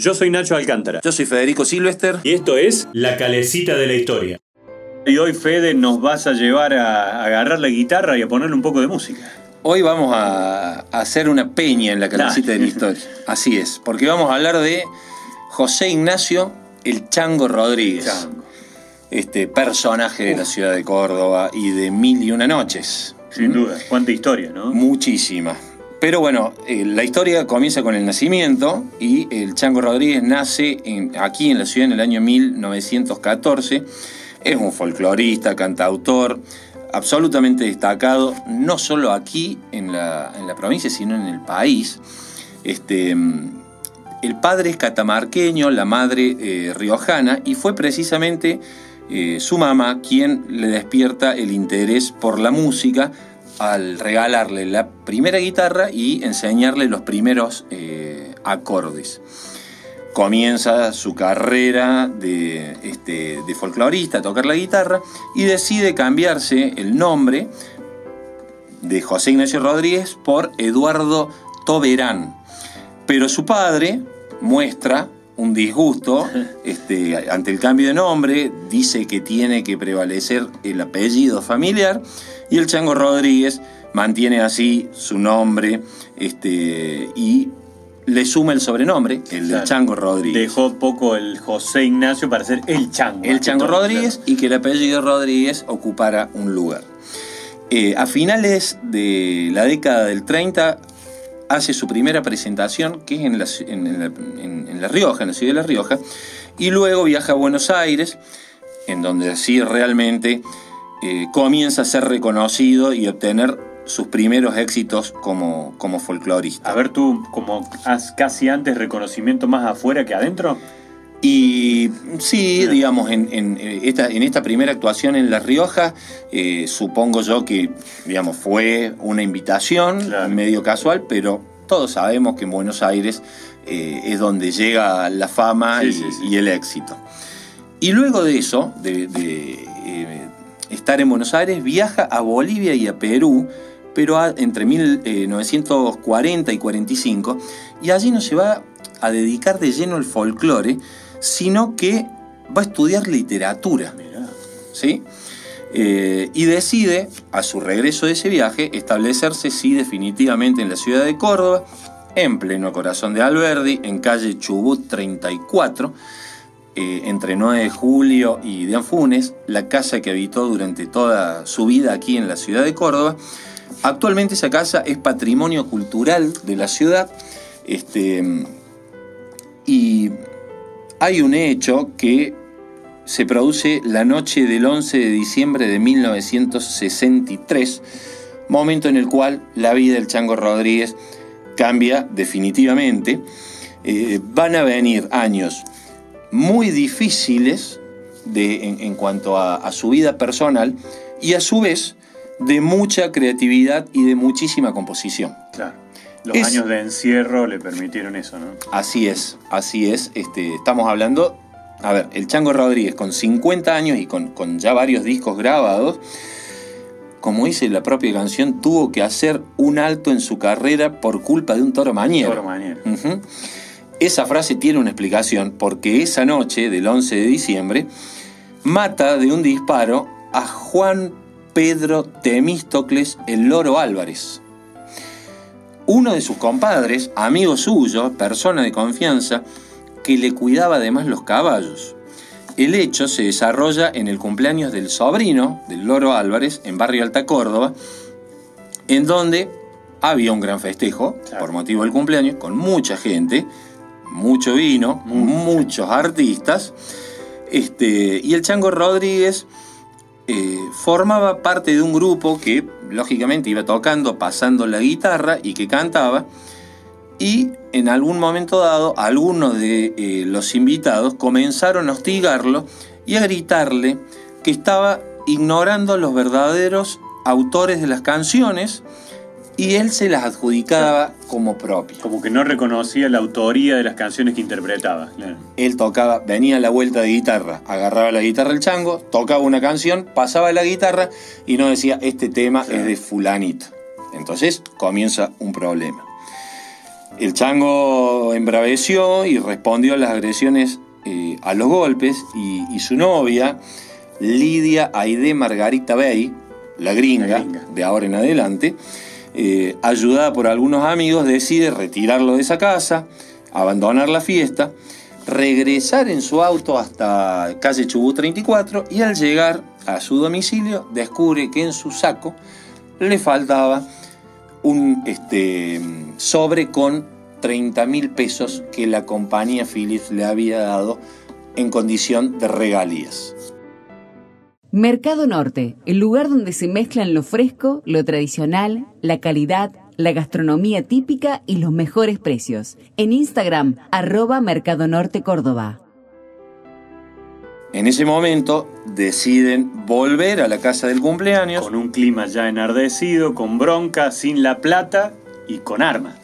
Yo soy Nacho Alcántara. Yo soy Federico Silvester. Y esto es La Calecita de la Historia. Y hoy, Fede, nos vas a llevar a agarrar la guitarra y a ponerle un poco de música. Hoy vamos a hacer una peña en la Calecita de la Historia. Así es, porque vamos a hablar de José Ignacio el Chango Rodríguez. Chango. Este personaje de la ciudad de Córdoba y de Mil y Una Noches. Sin duda. Cuánta historia, ¿no? Muchísima. Pero bueno, eh, la historia comienza con el nacimiento y el Chango Rodríguez nace aquí en la ciudad en el año 1914. Es un folclorista, cantautor, absolutamente destacado, no solo aquí en la, en la provincia, sino en el país. Este, mm, el padre es catamarqueño, la madre eh, riojana, y fue precisamente eh, su mamá quien le despierta el interés por la música al regalarle la primera guitarra y enseñarle los primeros eh, acordes. Comienza su carrera de, este, de folclorista, a tocar la guitarra, y decide cambiarse el nombre de José Ignacio Rodríguez por Eduardo Toberán. Pero su padre muestra un disgusto este, ante el cambio de nombre, dice que tiene que prevalecer el apellido familiar y el Chango Rodríguez mantiene así su nombre este, y le suma el sobrenombre, el de Claro. Chango Rodríguez. Dejó poco el José Ignacio para ser el Chango. El Chango Rodríguez y que el apellido Rodríguez ocupara un lugar. Eh, a finales de la década del 30 hace su primera presentación, que es en la, en La Rioja, en la ciudad de La Rioja, y luego viaja a Buenos Aires, en donde así realmente eh, comienza a ser reconocido y obtener sus primeros éxitos como, como folclorista. A ver, tú, como has casi antes reconocimiento más afuera que adentro. Y sí, digamos, en, en, eh, esta, en esta primera actuación en La Rioja, eh, supongo yo que, digamos, fue una invitación Claro. medio casual, pero todos sabemos que en Buenos Aires eh, es donde llega la fama Sí, y, sí, sí. y el éxito. Y luego de eso, de, de, eh, estar en Buenos Aires, viaja a Bolivia y a Perú, pero a- entre 1940 y 45, y allí no se va a dedicar de lleno al folclore, sino que va a estudiar literatura. Mirá. ¿sí? Eh, y decide, a su regreso de ese viaje, establecerse, sí, definitivamente en la ciudad de Córdoba, en pleno corazón de Alberdi, en calle Chubut 34, eh, entre 9 de julio y de Anfunes, la casa que habitó durante toda su vida aquí en la ciudad de Córdoba. Actualmente esa casa es patrimonio cultural de la ciudad. Este, y hay un hecho que se produce la noche del 11 de diciembre de 1963, momento en el cual la vida del Chango Rodríguez cambia definitivamente. Eh, van a venir años muy difíciles de- en, en cuanto a, a su vida personal y a su vez de mucha creatividad y de muchísima composición. Claro. Los Es- años de encierro le permitieron eso, ¿no? Así es, así es. Este, estamos hablando, a ver, el Chango Rodríguez con 50 años y con, con ya varios discos grabados, como dice la propia canción, tuvo que hacer un alto en su carrera por culpa de un toro mañero. Toro Mañero. Ujú. Esa frase tiene una explicación porque esa noche del 11 de diciembre mata de un disparo a Juan Pedro Temístocles el Loro Álvarez. Uno de sus compadres, amigo suyo, persona de confianza, que le cuidaba además los caballos. El hecho se desarrolla en el cumpleaños del sobrino del Loro Álvarez en Barrio Alta Córdoba, en donde había un gran festejo por motivo del cumpleaños, con mucha gente, mucho vino, muchos artistas. Este, y el Chango Rodríguez eh, formaba parte de un grupo que lógicamente iba tocando, pasando la guitarra y que cantaba. Y en algún momento dado, algunos de eh, los invitados comenzaron a hostigarlo y a gritarle que estaba ignorando los verdaderos autores de las canciones y él se las adjudicaba como propias. Como que no reconocía la autoría de las canciones que interpretaba. Claro. Él tocaba, venía a la vuelta de guitarra, agarraba la guitarra el chango, tocaba una canción, pasaba la guitarra y no decía, este tema Claro. es de fulanito. Entonces comienza un problema. El chango embraveció y respondió a las agresiones eh, a los golpes y, su novia, Lidia Aide Margarita Bey, la gringa, de ahora en adelante, eh, ayudada por algunos amigos, decide retirarlo de esa casa, abandonar la fiesta, regresar en su auto hasta calle Chubut 34 y al llegar a su domicilio descubre que en su saco le faltaba un este, sobre con 30 mil pesos que la compañía Philips le había dado en condición de regalías. Mercado Norte, el lugar donde se mezclan lo fresco, lo tradicional, la calidad, la gastronomía típica y los mejores precios. En Instagram, arroba Mercado Norte Córdoba. En ese momento deciden volver a la casa del cumpleaños. Con un clima ya enardecido, con bronca, sin la plata y con armas.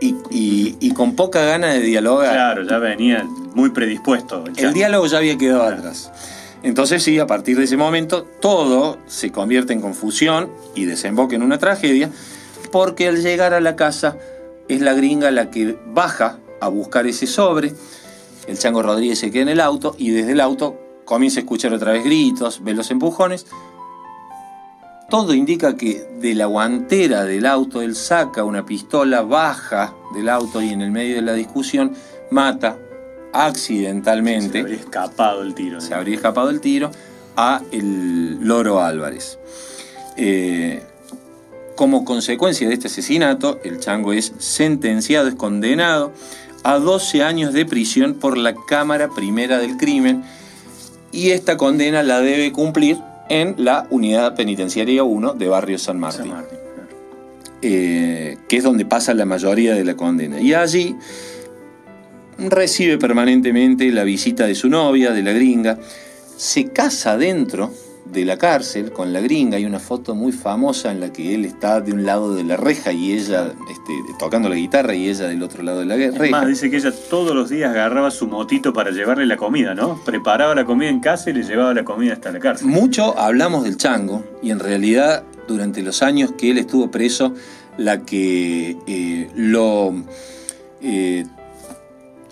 Y, con poca gana de dialogar. Claro, ya venía muy predispuesto. El, diálogo ya había quedado atrás. Entonces sí, a partir de ese momento todo se convierte en confusión y desemboca en una tragedia, porque al llegar a la casa es la gringa la que baja a buscar ese sobre, el chango Rodríguez se queda en el auto y desde el auto comienza a escuchar otra vez gritos, ve los empujones. Todo indica que de la guantera del auto él saca una pistola, baja del auto y en el medio de la discusión mata accidentalmente. Se habría escapado el tiro. Se habría escapado el tiro a el Loro Álvarez. Eh, como consecuencia de este asesinato, el chango es sentenciado, es condenado a 12 años de prisión por la Cámara Primera del Crimen y esta condena la debe cumplir en la Unidad Penitenciaria 1 de Barrio San Martín, eh, que es donde pasa la mayoría de la condena. Y allí recibe permanentemente la visita de su novia, de la gringa, se casa dentro de la cárcel con la gringa. Hay una foto muy famosa en la que él está de un lado de la reja y ella este, tocando la guitarra y ella del otro lado de la reja. Más, dice que ella todos los días agarraba su motito para llevarle la comida, ¿no? Preparaba la comida en casa y le llevaba la comida hasta la cárcel. Mucho hablamos del chango y en realidad durante los años que él estuvo preso, la que eh, lo... Eh,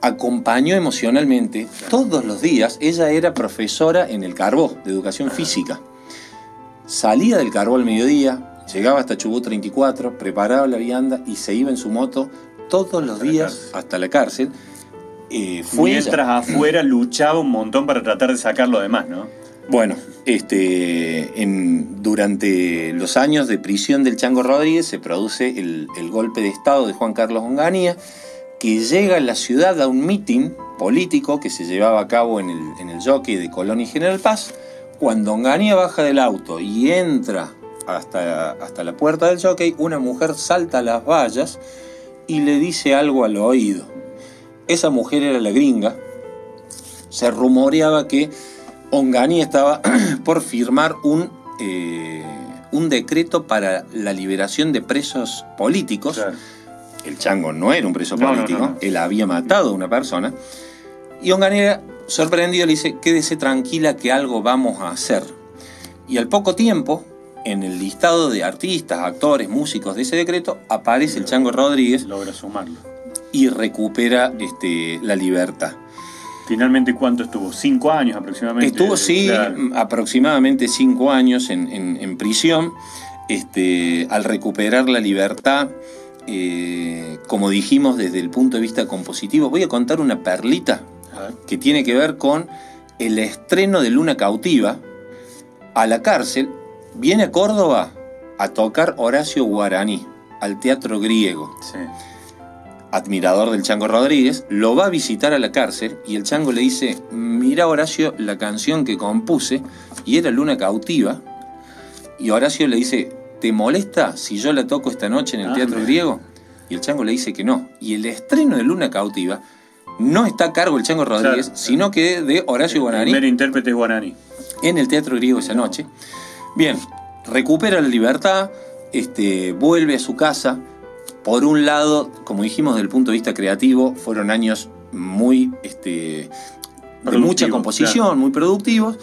acompañó emocionalmente todos los días. Ella era profesora en el Carbó, de educación física. Salía del Carbó al mediodía, llegaba hasta Chubut 34, preparaba la vianda y se iba en su moto todos los días hasta la cárcel. Eh, Mientras afuera luchaba un montón para tratar de sacar lo demás, ¿no? Bueno, este, en, durante los años de prisión del Chango Rodríguez se produce el, el golpe de Estado de Juan Carlos Onganía que llega a la ciudad a un mitin político que se llevaba a cabo en el, en el jockey de Colón y General Paz. Cuando Onganía baja del auto y entra hasta, hasta la puerta del jockey, una mujer salta a las vallas y le dice algo al oído. Esa mujer era la gringa. Se rumoreaba que Onganía estaba por firmar un, eh, un decreto para la liberación de presos políticos el chango no era un preso político, él había matado a una persona. Y Onganera, sorprendido, le dice, quédese tranquila que algo vamos a hacer. Y al poco tiempo, en el listado de artistas, actores, músicos de ese decreto, aparece el Chango Rodríguez. Logra sumarlo. Y recupera este, la libertad. Finalmente, ¿cuánto estuvo? ¿Cinco años aproximadamente? Estuvo, sí, aproximadamente cinco años en, prisión. Este, al recuperar la libertad, eh, como dijimos desde el punto de vista compositivo, voy a contar una perlita que tiene que ver con el estreno de Luna Cautiva a la cárcel. Viene a Córdoba a tocar Horacio Guaraní al teatro griego. Admirador del Chango Rodríguez, lo va a visitar a la cárcel y el Chango le dice, mira Horacio la canción que compuse y era Luna Cautiva. Y Horacio le dice, ¿te molesta si yo la toco esta noche en el ah, Teatro Griego? Y el Chango le dice que no. Y el estreno de Luna Cautiva no está a cargo del Chango Rodríguez, sino que de Horacio Guarani. El primer intérprete es Guarani. En el Teatro Griego esa noche. Bien, recupera la libertad, este, vuelve a su casa. Por un lado, como dijimos, desde el punto de vista creativo, fueron años muy este, de mucha composición, muy productivos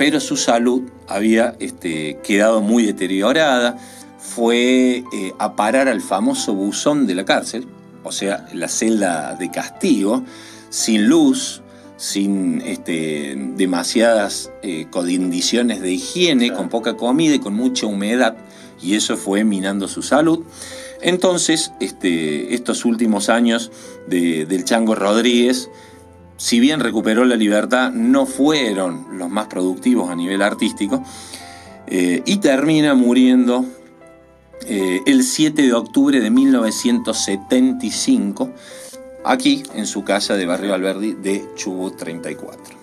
pero su salud había este, quedado muy deteriorada. Fue eh, a parar al famoso buzón de la cárcel, o sea, la celda de castigo, sin luz, sin este, demasiadas eh, condiciones de higiene, con poca comida y con mucha humedad, y eso fue minando su salud. Entonces, este, estos últimos años del Chango Rodríguez, si bien recuperó la libertad, no fueron los más productivos a nivel artístico, eh, y termina muriendo eh, el 7 de octubre de 1975 aquí en su casa de Barrio Alberdi de Chubut 34.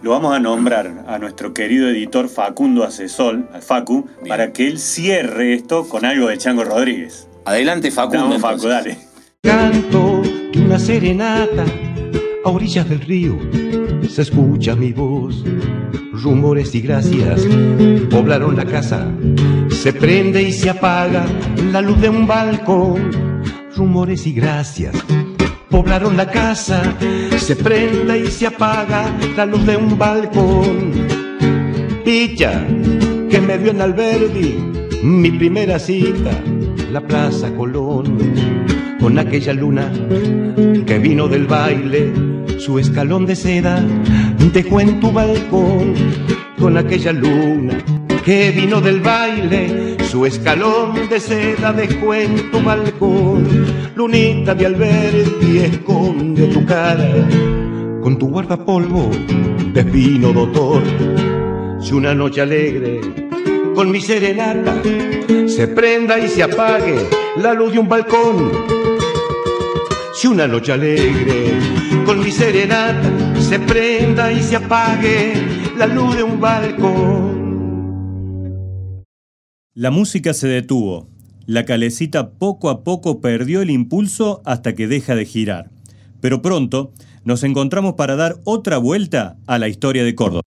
Lo vamos a nombrar a nuestro querido editor Facundo Asesol, al Facu, para que él cierre esto con algo de Chango Rodríguez. Adelante, Facundo. Facu, dale. Canto una serenata a orillas del río, se escucha mi voz. Rumores y gracias poblaron la casa, se prende y se apaga la luz de un balcón. Rumores y gracias poblaron la casa, se prende y se apaga la luz de un balcón. Picha, que me dio en Alberdi mi primera cita, la Plaza Colón, con aquella luna que vino del baile, su escalón de seda dejó en tu balcón, con aquella luna que vino del baile, su escalón de seda dejó en tu balcón. Lunita de Alberti esconde tu cara con tu guardapolvo de vino doctor. Si una noche alegre con mi serenata se prenda y se apague la luz de un balcón. Si una noche alegre con mi serenata se prenda y se apague la luz de un balcón. La música se detuvo. La calecita poco a poco perdió el impulso hasta que deja de girar. Pero pronto nos encontramos para dar otra vuelta a la historia de Córdoba.